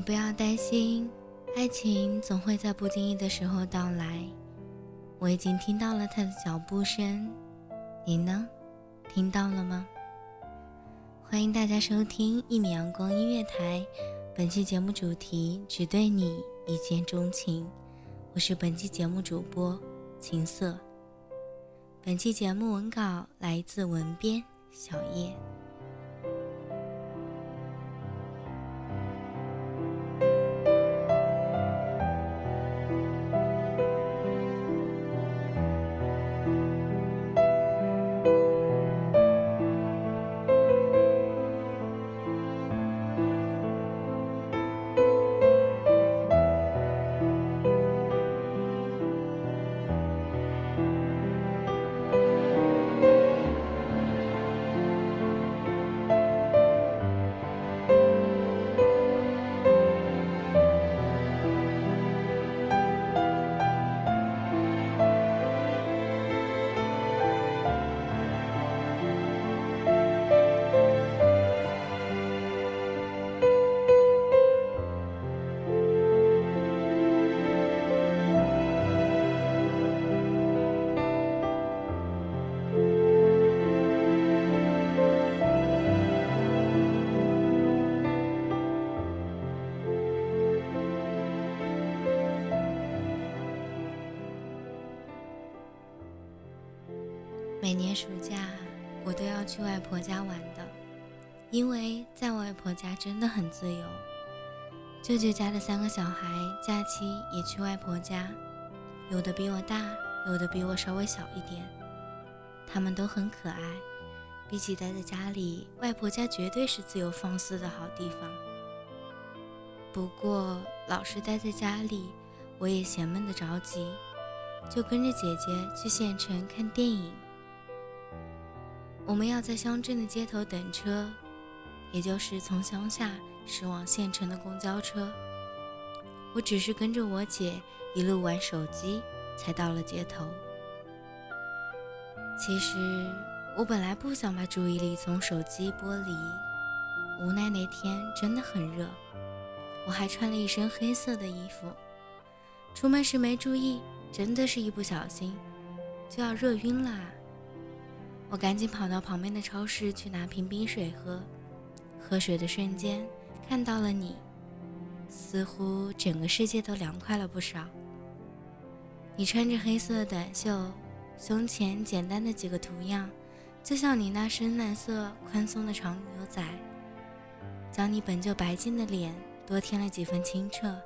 你不要担心，爱情总会在不经意的时候到来。我已经听到了他的脚步声，你呢？听到了吗？欢迎大家收听一米阳光音乐台，本期节目主题只对你一见钟情。我是本期节目主播琴瑟。本期节目文稿来自文编小叶。每年暑假，我都要去外婆家玩的，因为在外婆家真的很自由。舅舅家的三个小孩假期也去外婆家，有的比我大，有的比我稍微小一点，他们都很可爱。比起待在家里，外婆家绝对是自由放肆的好地方。不过，老是待在家里，我也嫌闷得着急，就跟着姐姐去县城看电影。我们要在乡镇的街头等车，也就是从乡下驶往县城的公交车。我只是跟着我姐一路玩手机，才到了街头。其实我本来不想把注意力从手机剥离，无奈那天真的很热，我还穿了一身黑色的衣服，出门时没注意，真的是一不小心就要热晕了。我赶紧跑到旁边的超市去拿瓶冰水喝，喝水的瞬间看到了你，似乎整个世界都凉快了不少。你穿着黑色的短袖，胸前简单的几个图样，就像你那深蓝色宽松的长牛仔，将你本就白净的脸多添了几分清澈。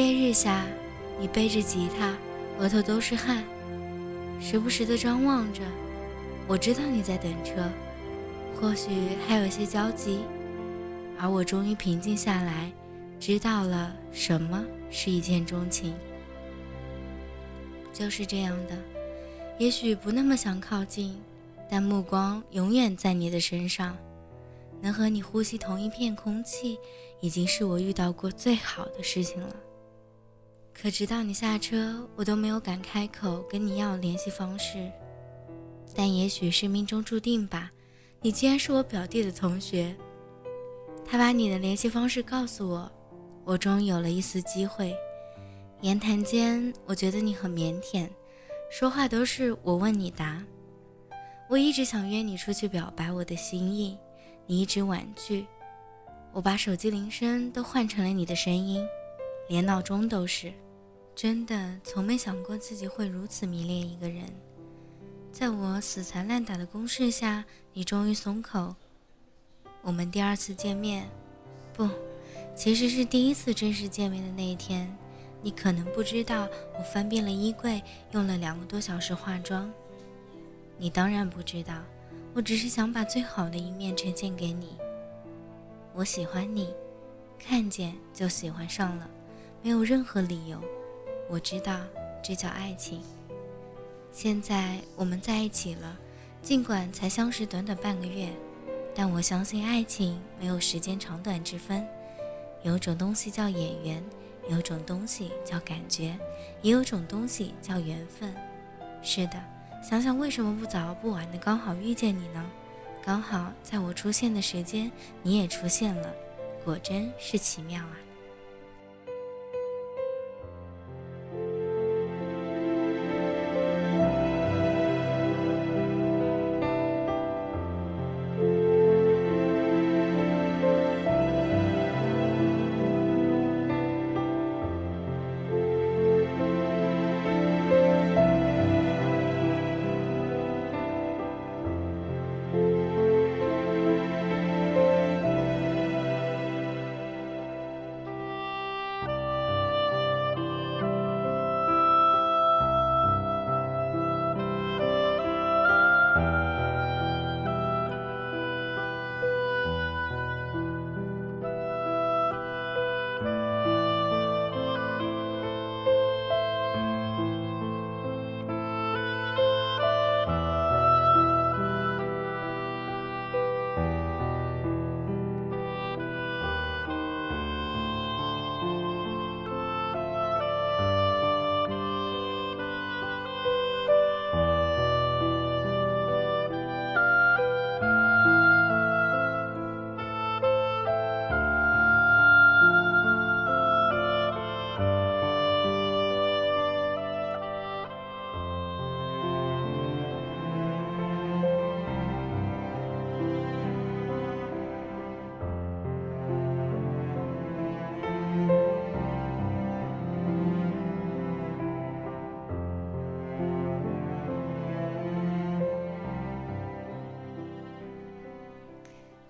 烈日下，你背着吉他，额头都是汗，时不时的张望着。我知道你在等车，或许还有些焦急，而我终于平静下来，知道了什么是一见钟情。就是这样的，也许不那么想靠近，但目光永远在你的身上，能和你呼吸同一片空气，已经是我遇到过最好的事情了。可直到你下车，我都没有敢开口跟你要联系方式。但也许是命中注定吧，你竟然是我表弟的同学。他把你的联系方式告诉我，我终于有了一丝机会。言谈间，我觉得你很腼腆，说话都是我问你答。我一直想约你出去表白我的心意，你一直婉拒。我把手机铃声都换成了你的声音，连闹钟都是。真的从没想过自己会如此迷恋一个人，在我死缠烂打的攻势下，你终于松口。我们第二次见面，不，其实是第一次正式见面的那一天，你可能不知道，我翻遍了衣柜，用了两个多小时化妆。你当然不知道，我只是想把最好的一面呈现给你。我喜欢你，看见就喜欢上了，没有任何理由。我知道，这叫爱情。现在我们在一起了，尽管才相识短短半个月，但我相信爱情没有时间长短之分。有种东西叫眼缘，有种东西叫感觉，也有种东西叫缘分。是的，想想为什么不早不晚的刚好遇见你呢？刚好在我出现的时间，你也出现了，果真是奇妙啊！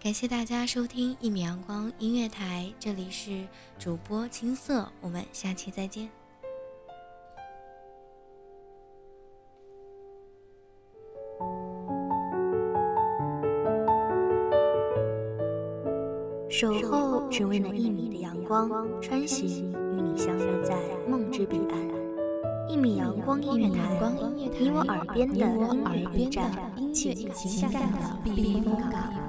感谢大家收听一米阳光音乐台，这里是主播青色，我们下期再见。守候只为那一米的阳光，穿行与你相约在梦之彼岸。一米阳光音乐台，你我耳边的音乐驿站，情感的避风港。